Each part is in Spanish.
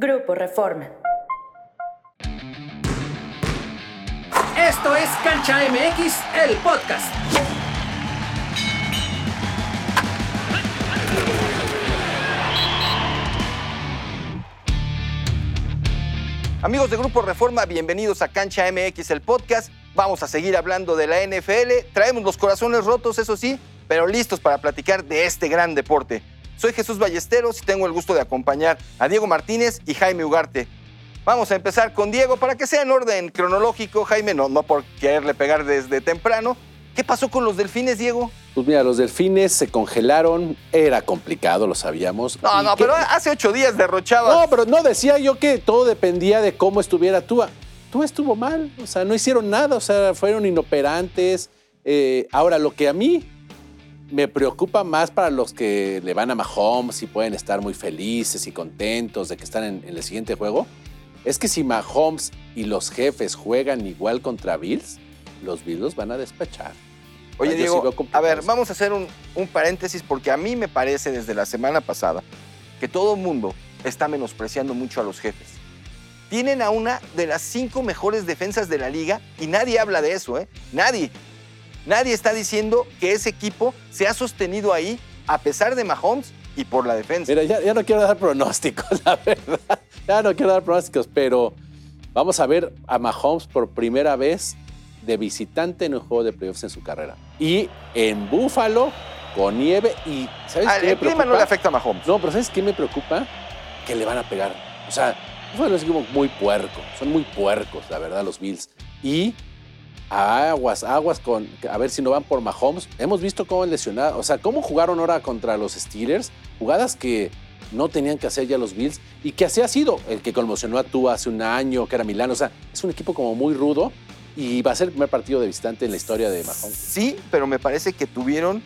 Grupo Reforma. Esto es Cancha MX, el podcast. Amigos de Grupo Reforma, bienvenidos a Cancha MX, el podcast. Vamos a seguir hablando de la NFL. Traemos los corazones rotos, eso sí, pero listos para platicar de este gran deporte. Soy Jesús Ballesteros y tengo el gusto de acompañar a Diego Martínez y Jaime Ugarte. Vamos a empezar con Diego para que sea en orden cronológico. Jaime, no, no por quererle pegar desde temprano. ¿Qué pasó con los delfines, Diego? Pues mira, los delfines se congelaron, era complicado, lo sabíamos. No, ¿Y no, pero hace ocho días derrochaba. No, pero no decía yo que todo dependía de cómo estuviera Tua. Tua estuvo mal, o sea, no hicieron nada, o sea, fueron inoperantes. Eh, ahora, lo que a mí me preocupa más para los que le van a Mahomes y pueden estar muy felices y contentos de que están en, en el siguiente juego, es que si Mahomes y los jefes juegan igual contra Bills, los Bills los van a despachar. Oye, sí Diego, a ver, vamos a hacer un, un paréntesis porque a mí me parece desde la semana pasada que todo el mundo está menospreciando mucho a los jefes. Tienen a una de las cinco mejores defensas de la liga y nadie habla de eso, ¿eh? Nadie. Nadie está diciendo que ese equipo se ha sostenido ahí a pesar de Mahomes y por la defensa. Mira, ya, ya no quiero dar pronósticos, la verdad. Ya no quiero dar pronósticos, pero vamos a ver a Mahomes por primera vez de visitante en un juego de playoffs en su carrera. Y en Búfalo, con nieve. Y ¿sabes Ah, qué me el clima no le afecta a Mahomes. No, pero ¿sabes qué me preocupa? Que le van a pegar. O sea, Búfalo es como muy puerco. Son muy puercos, la verdad, los Bills. Y aguas, aguas con. A ver si no van por Mahomes. Hemos visto cómo han lesionado. O sea, cómo jugaron ahora contra los Steelers. Jugadas que no tenían que hacer ya los Bills. Y que así ha sido. El que conmocionó a tú hace un año, que era Milán. O sea, es un equipo como muy rudo. Y va a ser el primer partido de visitante en la historia de Mahomes. Sí, pero me parece que tuvieron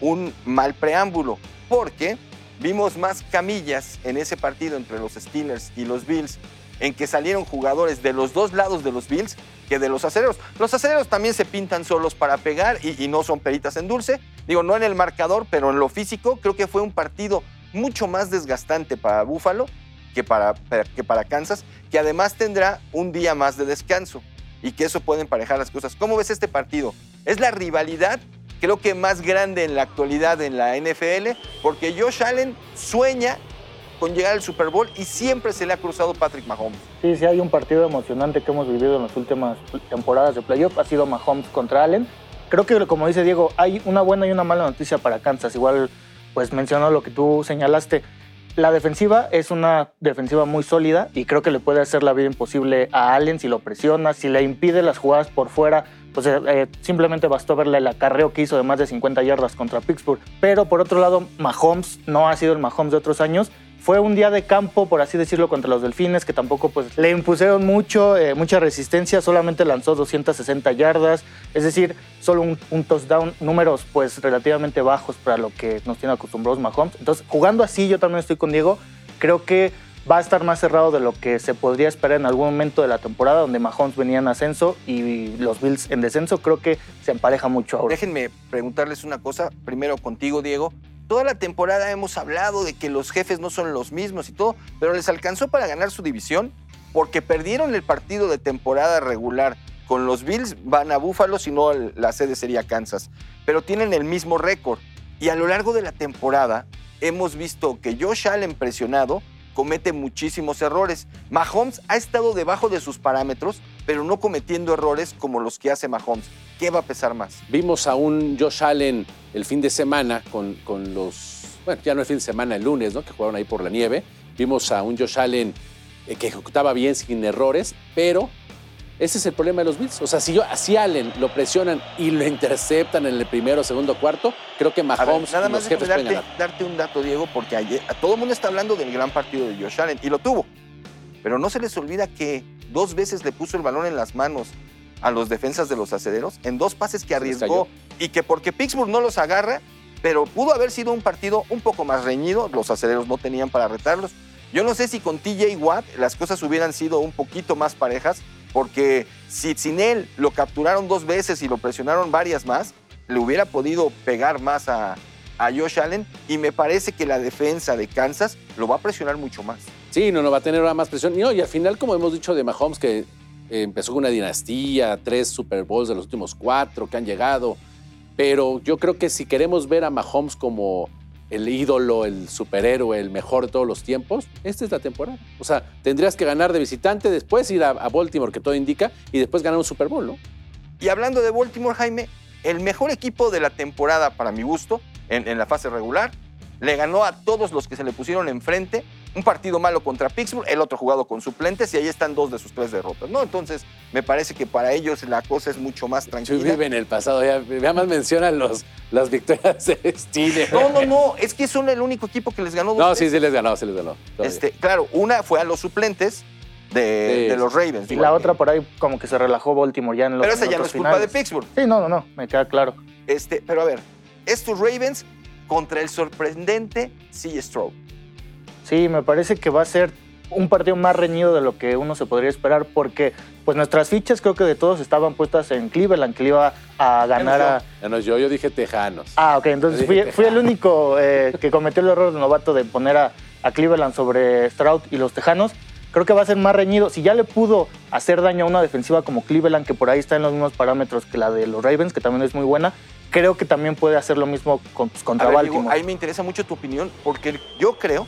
un mal preámbulo, porque vimos más camillas en ese partido entre los Steelers y los Bills, en que salieron jugadores de los dos lados de los Bills que de los acereros. Los acereros también se pintan solos para pegar y, no son peritas en dulce. Digo, no en el marcador, pero en lo físico, creo que fue un partido mucho más desgastante para Buffalo que para, que para Kansas, que además tendrá un día más de descanso y que eso puede emparejar las cosas. ¿Cómo ves este partido? Es la rivalidad, creo que más grande en la actualidad en la NFL, porque Josh Allen sueña con llegar al Super Bowl y siempre se le ha cruzado Patrick Mahomes. Sí, sí, hay un partido emocionante que hemos vivido en las últimas temporadas de playoff. Ha sido Mahomes contra Allen. Creo que, como dice Diego, hay una buena y una mala noticia para Kansas. Igual, pues mencionó lo que tú señalaste. La defensiva es una defensiva muy sólida y creo que le puede hacer la vida imposible a Allen si lo presiona, si le impide las jugadas por fuera. Pues eh, eh, simplemente bastó verle el acarreo que hizo de más de 50 yardas contra Pittsburgh. Pero por otro lado, Mahomes no ha sido el Mahomes de otros años fue un día de campo, por así decirlo, contra los Delfines, que tampoco pues, le impusieron mucho, eh, mucha resistencia, solamente lanzó 260 yardas, es decir, solo un, un touchdown, números pues relativamente bajos para lo que nos tiene acostumbrados Mahomes. Entonces, jugando así, yo también estoy con Diego, creo que va a estar más cerrado de lo que se podría esperar en algún momento de la temporada, donde Mahomes venía en ascenso y los Bills en descenso, creo que se empareja mucho ahora. Déjenme preguntarles una cosa, primero contigo, Diego. Toda la temporada hemos hablado de que los jefes no son los mismos y todo, pero les alcanzó para ganar su división porque perdieron el partido de temporada regular con los Bills, van a Búfalo, si no la sede sería Kansas, pero tienen el mismo récord. Y a lo largo de la temporada hemos visto que Josh Allen presionado comete muchísimos errores. Mahomes ha estado debajo de sus parámetros, pero no cometiendo errores como los que hace Mahomes. ¿Qué va a pesar más? Vimos a un Josh Allen el fin de semana con, con los. Bueno, ya no el fin de semana, el lunes, ¿no? Que jugaron ahí por la nieve. Vimos a un Josh Allen eh, que ejecutaba bien, sin errores, pero ese es el problema de los Bills. O sea, si, yo, si Allen lo presionan y lo interceptan en el primero, segundo, cuarto, creo que A ver, Mahomes nada y más los jefes déjame pueden darte, ganar. darte un dato, Diego, porque ayer, a todo el mundo está hablando del gran partido de Josh Allen y lo tuvo. Pero no se les olvida que dos veces le puso el balón en las manos a los defensas de los acederos en dos pases que arriesgó y que porque Pittsburgh no los agarra, pero pudo haber sido un partido un poco más reñido, los acederos no tenían para retarlos. Yo no sé si con TJ Watt las cosas hubieran sido un poquito más parejas, porque si sin él lo capturaron dos veces y lo presionaron varias más, le hubiera podido pegar más a, a Josh Allen y me parece que la defensa de Kansas lo va a presionar mucho más. Sí, no, no va a tener ahora más presión. Y, no, y al final, como hemos dicho de Mahomes, que empezó con una dinastía, tres Super Bowls de los últimos cuatro que han llegado. Pero yo creo que si queremos ver a Mahomes como el ídolo, el superhéroe, el mejor de todos los tiempos, esta es la temporada. O sea, tendrías que ganar de visitante, después ir a, Baltimore, que todo indica, y después ganar un Super Bowl, ¿no? Y hablando de Baltimore, Jaime, el mejor equipo de la temporada, para mi gusto, en, en la fase regular, le ganó a todos los que se le pusieron enfrente. Un partido malo contra Pittsburgh, el otro jugado con suplentes, y ahí están dos de sus tres derrotas, ¿no? Entonces, me parece que para ellos la cosa es mucho más tranquila. vive en el pasado, ya, ya más mencionan los, las victorias de Steelers. No, no, no, es que son el único equipo que les ganó dos No, veces. sí, sí les ganó, sí les ganó. todavía. Este, claro, una fue a los suplentes de, Sí, de los. Ravens. Y la otra por ahí como que se relajó Baltimore ya en los Pero esa ya no es culpa de. Pittsburgh. Sí, no, no, no, me queda claro. Este, pero a ver, estos Ravens contra el sorprendente C. Stroud. Sí, me parece que va a ser un partido más reñido de lo que uno se podría esperar porque pues nuestras fichas creo que de todos estaban puestas en Cleveland, que le iba a ganar a... Ya no, yo, yo dije Tejanos. Ah, ok, entonces fui, el único eh, que cometió el error de novato de poner a, a Cleveland sobre Stroud y los Tejanos. Creo que va a ser más reñido. Si ya le pudo hacer daño a una defensiva como Cleveland, que por ahí está en los mismos parámetros que la de los Ravens, que también es muy buena, creo que también puede hacer lo mismo con- pues, A contra ver, Baltimore. ahí me interesa mucho tu opinión porque yo creo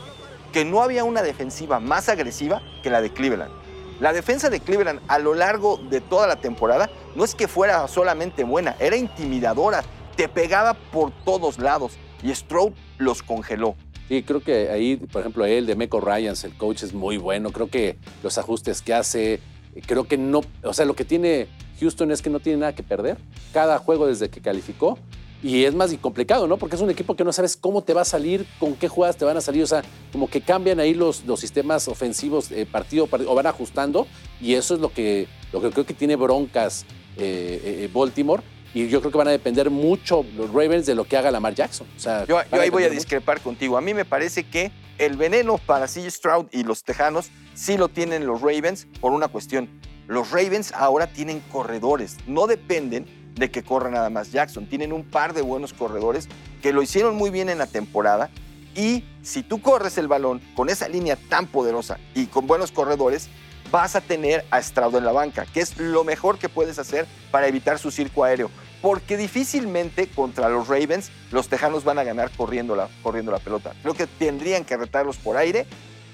que no había una defensiva más agresiva que la de Cleveland. La defensa de Cleveland a lo largo de toda la temporada no es que fuera solamente buena, era intimidadora, te pegaba por todos lados y Stroud los congeló. Sí, creo que ahí, por ejemplo, él de Meco Ryans, el coach, es muy bueno. Creo que los ajustes que hace, creo que no, o sea, lo que tiene Houston es que no tiene nada que perder. Cada juego desde que calificó. Y es más complicado, ¿no? Porque es un equipo que no sabes cómo te va a salir, con qué jugadas te van a salir. O sea, como que cambian ahí los, los sistemas ofensivos eh, partido partido, o van ajustando. Y eso es lo que, lo que creo que tiene broncas eh, eh, Baltimore. Y yo creo que van a depender mucho los Ravens de lo que haga Lamar Jackson. O sea, Yo, ahí voy a mucho. discrepar contigo. A mí me parece que el veneno para C. Stroud y los Tejanos sí lo tienen los Ravens por una cuestión. Los Ravens ahora tienen corredores, no dependen de que corra nada más Jackson. Tienen un par de buenos corredores que lo hicieron muy bien en la temporada. Y si tú corres el balón con esa línea tan poderosa y con buenos corredores, vas a tener a Stroud en la banca, que es lo mejor que puedes hacer para evitar su circo aéreo. Porque difícilmente contra los Ravens los Tejanos van a ganar corriendo la, corriendo la pelota. Creo que tendrían que retarlos por aire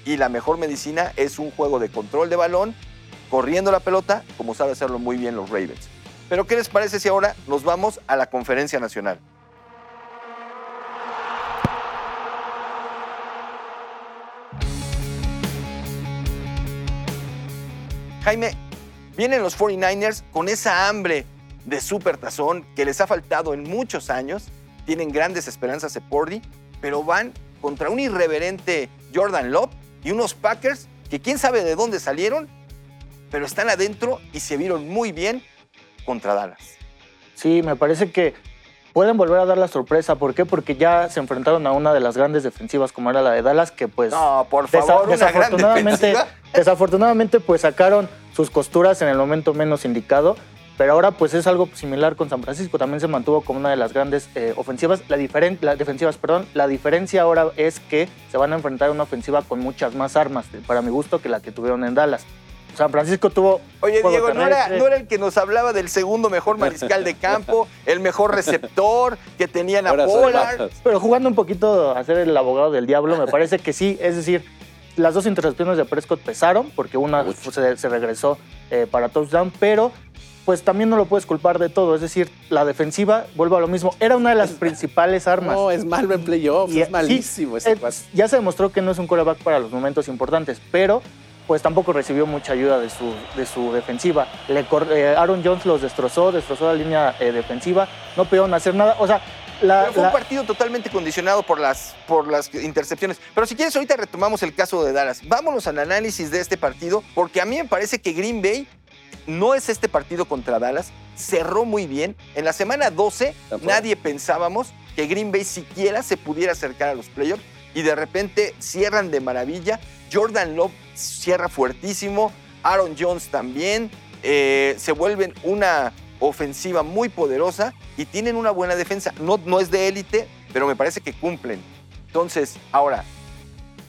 y la mejor medicina es un juego de control de balón, corriendo la pelota, como sabe hacerlo muy bien los Ravens. Pero ¿qué les parece si ahora nos vamos a la conferencia nacional? Jaime, vienen los 49ers con esa hambre de supertazón que les ha faltado en muchos años. Tienen grandes esperanzas de Pordy, pero van contra un irreverente Jordan Love y unos Packers que quién sabe de dónde salieron, pero están adentro y se vieron muy bien contra Dallas. Sí, me parece que pueden volver a dar la sorpresa. ¿Por qué? Porque ya se enfrentaron a una de las grandes defensivas como era la de Dallas, que pues No, por desa- favor, una desafortunadamente, desafortunadamente pues sacaron sus costuras en el momento menos indicado. Pero ahora pues es algo similar con San Francisco. También se mantuvo como una de las grandes eh, ofensivas. La diferen- las defensivas, perdón. La diferencia ahora es que se van a enfrentar a una ofensiva con muchas más armas, para mi gusto, que la que tuvieron en Dallas. San Francisco tuvo Oye, Diego, ¿no era, no era el que nos hablaba del segundo mejor mariscal de campo, el mejor receptor, que tenían a Ahora bajas. Pero jugando un poquito a ser el abogado del diablo, me parece que sí. Es decir, las dos intercepciones de Prescott pesaron, porque una se, se regresó eh, para touchdown, pero pues también no lo puedes culpar de todo. Es decir, la defensiva, vuelvo a lo mismo, era una de las principales armas. No, es malo en playoffs, Y, es malísimo sí, ese cuate. ya se demostró que no es un quarterback para los momentos importantes, pero pues tampoco recibió mucha ayuda de su, de su defensiva. Le cor- eh, Aaron Jones los destrozó, destrozó la línea eh, defensiva, no pudieron hacer nada. O sea, la, Pero fue la- un partido totalmente condicionado por las, por las intercepciones. Pero si quieres, ahorita retomamos el caso de Dallas. Vámonos al análisis de este partido, porque a mí me parece que Green Bay no es este partido contra Dallas. Cerró muy bien. En la semana 12, Tampoco. nadie pensábamos que Green Bay siquiera se pudiera acercar a los playoffs. Y de repente cierran de maravilla. Jordan Love cierra fuertísimo. Aaron Jones también. Eh, se vuelven una ofensiva muy poderosa y tienen una buena defensa. No, no es de élite, pero me parece que cumplen. Entonces, ahora,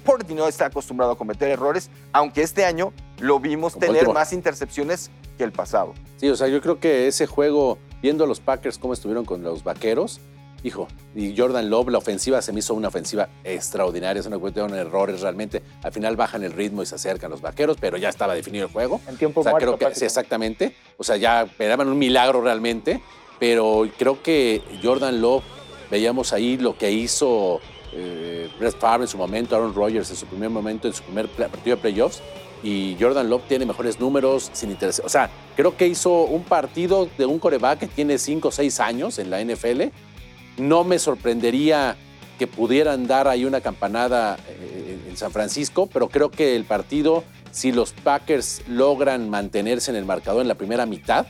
Purdy no está acostumbrado a cometer errores, aunque este año lo vimos Con tener Baltimore. más intercepciones que el pasado. Sí, o sea, yo creo que ese juego, viendo a los Packers cómo estuvieron con los vaqueros, hijo, y Jordan Love, la ofensiva se me hizo una ofensiva extraordinaria, es una cuestión de errores realmente. Al final bajan el ritmo y se acercan los vaqueros, pero ya estaba definido el juego. En tiempo O sea, muerto, creo que sí, exactamente. O sea, ya esperaban un milagro realmente, pero creo que Jordan Love, veíamos ahí lo que hizo eh, Brett Favre en su momento, Aaron Rodgers en su primer momento, en su primer partido de playoffs, y Jordan Love tiene mejores números sin interés. O sea, creo que hizo un partido de un coreback que tiene 5 o 6 años en la NFL. No me sorprendería que pudieran dar ahí una campanada eh, en San Francisco, pero creo que el partido, si los Packers logran mantenerse en el marcador en la primera mitad,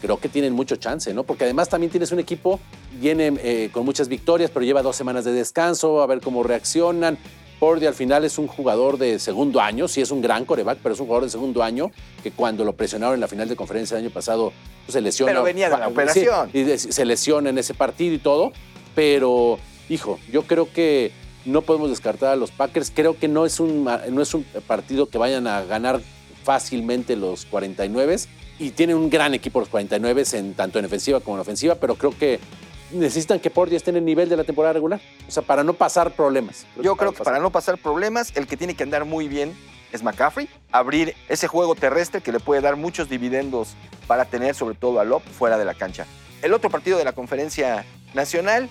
creo que tienen mucho chance, ¿no? Porque además también tienes un equipo, viene eh, con muchas victorias, pero lleva dos semanas de descanso, a ver cómo reaccionan. Purdy al final es un jugador de segundo año, sí es un gran coreback, pero es un jugador de segundo año que cuando lo presionaron en la final de conferencia el año pasado pues, se lesiona. Pero venía de la Sí, operación. y se lesiona en ese partido y todo, pero hijo, yo creo que no podemos descartar a los Packers. Creo que no es un, no es un partido que vayan a ganar fácilmente los 49 y tienen un gran equipo los 49 en tanto en defensiva como en ofensiva, pero creo que necesitan que Purdy esté en el nivel de la temporada regular, o sea, para no pasar problemas. Yo creo que para no pasar problemas, el que tiene que andar muy bien es McCaffrey, abrir ese juego terrestre que le puede dar muchos dividendos para tener sobre todo a Lop fuera de la cancha. El otro partido de la conferencia nacional,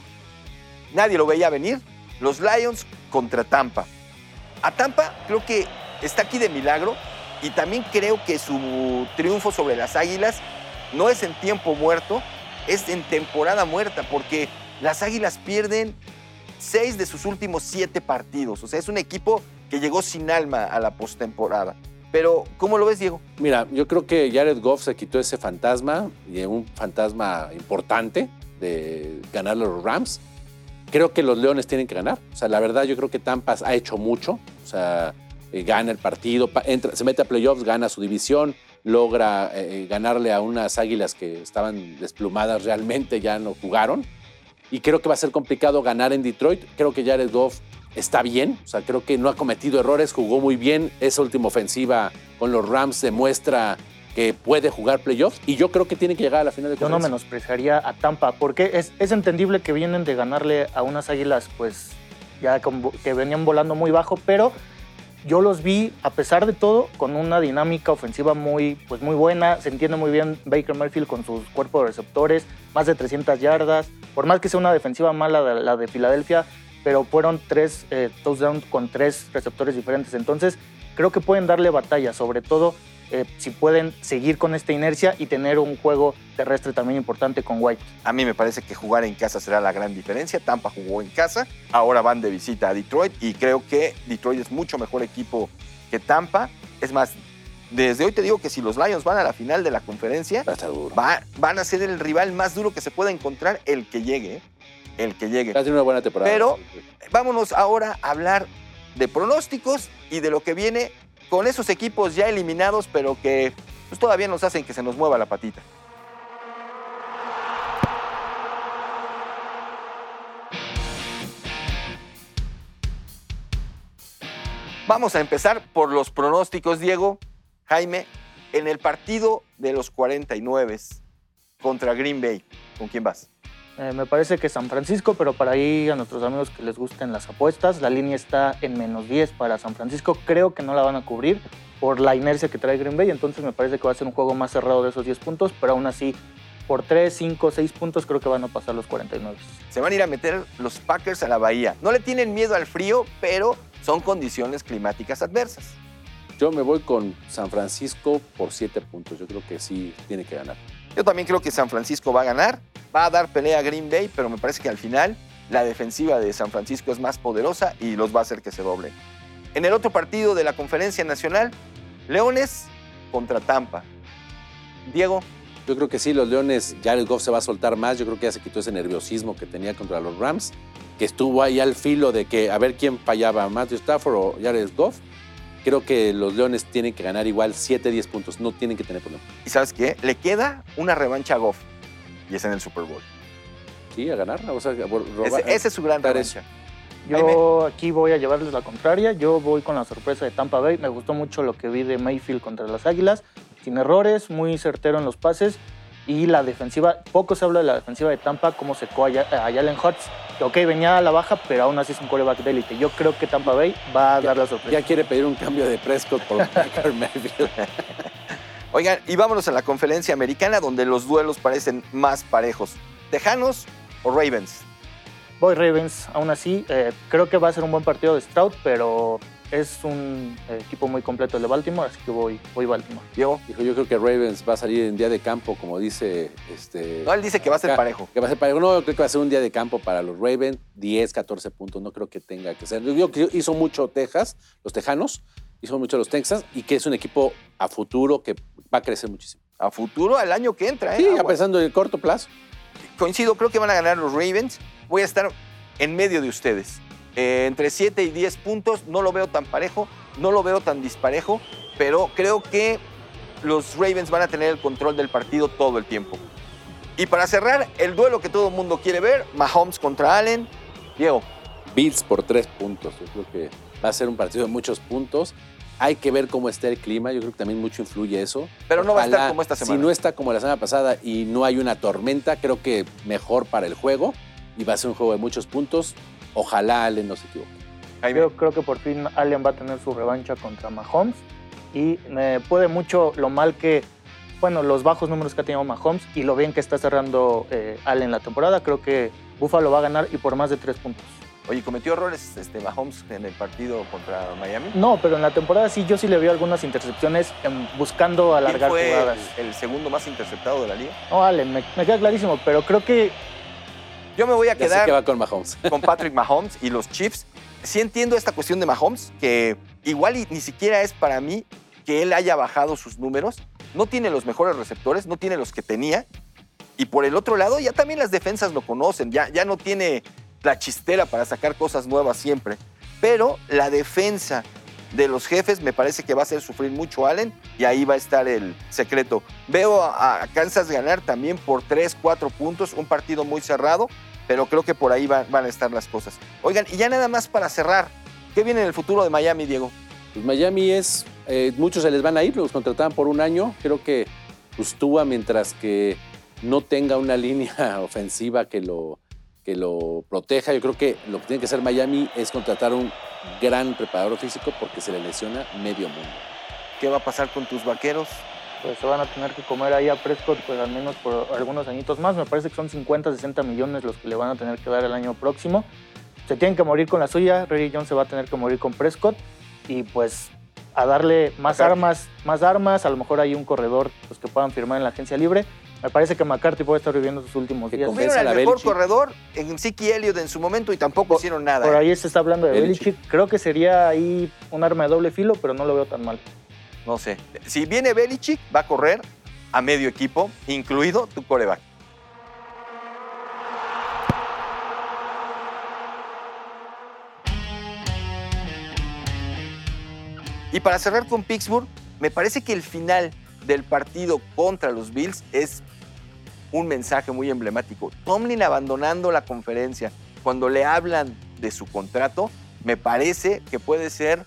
nadie lo veía venir, los Lions contra Tampa. A Tampa creo que está aquí de milagro y también creo que su triunfo sobre las Águilas no es en tiempo muerto, es en temporada muerta porque las Águilas pierden seis de sus últimos siete partidos. O sea, es un equipo que llegó sin alma a la postemporada. Pero, ¿cómo lo ves, Diego? Mira, yo creo que Jared Goff se quitó ese fantasma, y un fantasma importante de ganar los Rams. Creo que los Leones tienen que ganar. O sea, la verdad, yo creo que Tampa ha hecho mucho. O sea, eh, gana el partido, pa- entra- se mete a playoffs, gana su división, logra eh, ganarle a unas águilas que estaban desplumadas realmente, ya no jugaron. Y creo que va a ser complicado ganar en Detroit. Creo que Jared Goff está bien, o sea, creo que no ha cometido errores, jugó muy bien. Esa última ofensiva con los Rams demuestra que puede jugar playoffs y yo creo que tiene que llegar a la final de Yo no menospreciaría a Tampa, porque es, es entendible que vienen de ganarle a unas águilas, pues ya con- que venían volando muy bajo, pero yo los vi, a pesar de todo, con una dinámica ofensiva muy, pues muy buena. Se entiende muy bien Baker Mayfield con sus cuerpos de receptores, más de 300 yardas. Por más que sea una defensiva mala la de Filadelfia, pero fueron tres eh, touchdowns con tres receptores diferentes. Entonces, creo que pueden darle batalla, sobre todo eh, si pueden seguir con esta inercia y tener un juego terrestre también importante con White. A mí me parece que jugar en casa será la gran diferencia. Tampa jugó en casa, ahora van de visita a Detroit y creo que Detroit es mucho mejor equipo que Tampa. Es más, desde hoy te digo que si los Lions van a la final de la conferencia, Va a estar duro. va- van a ser el rival más duro que se pueda encontrar, el que llegue, el que llegue. Va a tener una buena temporada. Pero- Vámonos ahora a hablar de pronósticos y de lo que viene con esos equipos ya eliminados, pero que pues, todavía nos hacen que se nos mueva la patita. Vamos a empezar por los pronósticos, Diego. Jaime, en el partido de los 49 contra Green Bay, ¿con quién vas? Eh, me parece que San Francisco, pero para ahí a nuestros amigos que les gusten las apuestas, la línea está en menos 10 para San Francisco. Creo que no la van a cubrir por la inercia que trae Green Bay, entonces me parece que va a ser un juego más cerrado de esos 10 puntos, pero aún así, por 3, 5, 6 puntos creo que van a pasar los 49. se van a ir a meter los Packers a la bahía. No le tienen miedo al frío, pero son condiciones climáticas adversas. Yo me voy con San Francisco por siete puntos. Yo creo que sí tiene que ganar. Yo también creo que San Francisco va a ganar, va a dar pelea a Green Bay, pero me parece que al final la defensiva de San Francisco es más poderosa y los va a hacer que se doblen. En el otro partido de la Conferencia Nacional, Leones contra Tampa. Diego, Yo creo que sí, los Leones, Jared Goff se va a soltar más. Yo creo que ya se quitó ese nerviosismo que tenía contra los Rams, que estuvo ahí al filo de que a ver quién fallaba, Matthew Stafford o Jared Goff. Creo que los Leones tienen que ganar igual 7, 10 puntos. No tienen que tener problema. ¿y sabes qué? Le queda una revancha a Goff y es en el Super Bowl. Sí, a ganar. O sea, a robar- Ese, ese es su gran revancha. Yo aquí voy a llevarles la contraria. Yo voy con la sorpresa de Tampa Bay. Me gustó mucho lo que vi de Mayfield contra las Águilas. Sin errores, muy certero en los pases. Y la defensiva, poco se habla de la defensiva de Tampa, cómo secó a, Jalen Hurts. Ok, venía a la baja, pero aún así es un coreback de élite. Yo creo que Tampa Bay va a dar la sorpresa. Ya quiere pedir un cambio de Prescott por Baker Mayfield. Oigan, y vámonos a la conferencia americana donde los duelos parecen más parejos. ¿Tejanos o Ravens? Voy Ravens, aún así. eh, creo que va a ser un buen partido de Stroud, pero es un eh, equipo muy completo el de Baltimore, así que voy, voy Baltimore. Diego. Dijo, yo creo que Ravens va a salir en día de campo, como dice este. No, él dice que va a ser acá, parejo. Que va a ser parejo. No, yo creo que va a ser un día de campo para los Ravens, 10, 14 puntos. No creo que tenga que ser. Yo creo que hizo mucho Texas, los Tejanos, hizo mucho los Texas, y que es un equipo a futuro que va a crecer muchísimo. A futuro, al año que entra, ¿eh? Sí, ya pensando en el corto plazo. Coincido, creo que van a ganar los Ravens. Voy a estar en medio de ustedes. Eh, entre 7 y 10 puntos, no lo veo tan parejo, no lo veo tan disparejo, pero creo que los Ravens van a tener el control del partido todo el tiempo. Y para cerrar, el duelo que todo el mundo quiere ver, Mahomes contra Allen. Diego, Bills por tres puntos. Yo creo que va a ser un partido de muchos puntos. Hay que ver cómo está el clima. Yo creo que también mucho influye eso. Pero no va a estar como esta semana. Si no está como la semana pasada y no hay una tormenta, creo que mejor para el juego. Y va a ser un juego de muchos puntos. Ojalá Allen no se equivoque. Yo creo que por fin Allen va a tener su revancha contra Mahomes y me puede mucho lo mal que, bueno, los bajos números que ha tenido Mahomes y lo bien que está cerrando eh, Allen la temporada. Creo que Buffalo va a ganar y por más de tres puntos. Oye, ¿cometió errores este, Mahomes en el partido contra Miami? No, pero en la temporada sí, yo sí le vi algunas intercepciones buscando ¿Quién alargar fue jugadas. el, el segundo más interceptado de la liga? No, Allen, me, me queda clarísimo, pero creo que Yo me voy a Ya sé quedar que va con Mahomes. con Patrick Mahomes y los Chiefs. Sí entiendo esta cuestión de Mahomes, que igual y ni siquiera es para mí que él haya bajado sus números. No tiene los mejores receptores, no tiene los que tenía. Y por el otro lado, ya también las defensas lo conocen, ya, ya no tiene la chistera para sacar cosas nuevas siempre. Pero la defensa de los jefes me parece que va a hacer sufrir mucho Allen y ahí va a estar el secreto. Veo a, Kansas ganar también por 3, 4 puntos, un partido muy cerrado, pero creo que por ahí va- van a estar las cosas. Oigan, y ya nada más para cerrar, ¿qué viene en el futuro de Miami, Diego? Pues Miami es, eh, muchos se les van a ir, los contrataban por un año. Creo que Tua, mientras que no tenga una línea ofensiva que lo, que lo proteja, yo creo que lo que tiene que hacer Miami es contratar un gran preparador físico porque se le lesiona medio mundo. ¿Qué va a pasar con tus vaqueros? pues, se van a tener que comer ahí a Prescott pues, al menos por algunos añitos más. Me parece que son 50, 60 millones los que le van a tener que dar el año próximo. Se tienen que morir con la suya. Reggie Jones se va a tener que morir con Prescott. Y pues a darle más armas, más armas. A lo mejor hay un corredor pues, que puedan firmar en la agencia libre. Me parece que McCarthy puede estar viviendo sus últimos Que días. Tuvieron la mejor Belichick. corredor en Siki Elliott en su momento y tampoco Por- hicieron nada. Por ¿eh? ahí se está hablando de Belichick. Belichick. Creo que sería ahí un arma de doble filo, pero no lo veo tan mal. No sé. Si viene Belichick, va a correr a medio equipo, incluido tu coreback. Y para cerrar con Pittsburgh, me parece que el final del partido contra los Bills es un mensaje muy emblemático. Tomlin abandonando la conferencia cuando le hablan de su contrato, me parece que puede ser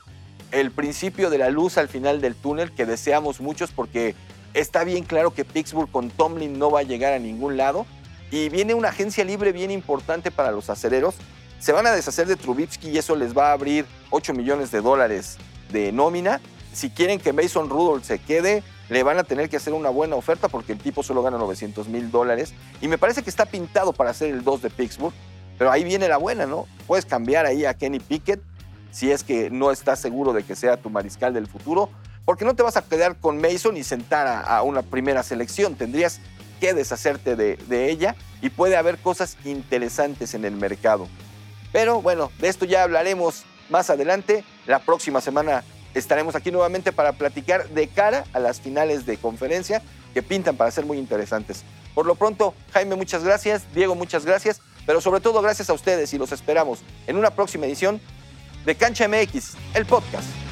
el principio de la luz al final del túnel que deseamos muchos porque está bien claro que Pittsburgh con Tomlin no va a llegar a ningún lado y viene una agencia libre bien importante para los acereros. Se van a deshacer de Trubitsky y eso les va a abrir 8 millones de dólares de nómina. Si quieren que Mason Rudolph se quede, le van a tener que hacer una buena oferta porque el tipo solo gana 900 mil dólares. Y me parece que está pintado para ser el 2 de Pittsburgh. Pero ahí viene la buena, ¿no? Puedes cambiar ahí a Kenny Pickett si es que no estás seguro de que sea tu mariscal del futuro, porque no te vas a quedar con Mason y sentar a, una primera selección. Tendrías que deshacerte de, de ella y puede haber cosas interesantes en el mercado. Pero bueno, de esto ya hablaremos más adelante. La próxima semana estaremos aquí nuevamente para platicar de cara a las finales de conferencia que pintan para ser muy interesantes. Por lo pronto, Jaime, muchas gracias. Diego, muchas gracias. Pero sobre todo, gracias a ustedes y los esperamos en una próxima edición de Cancha MX, el podcast.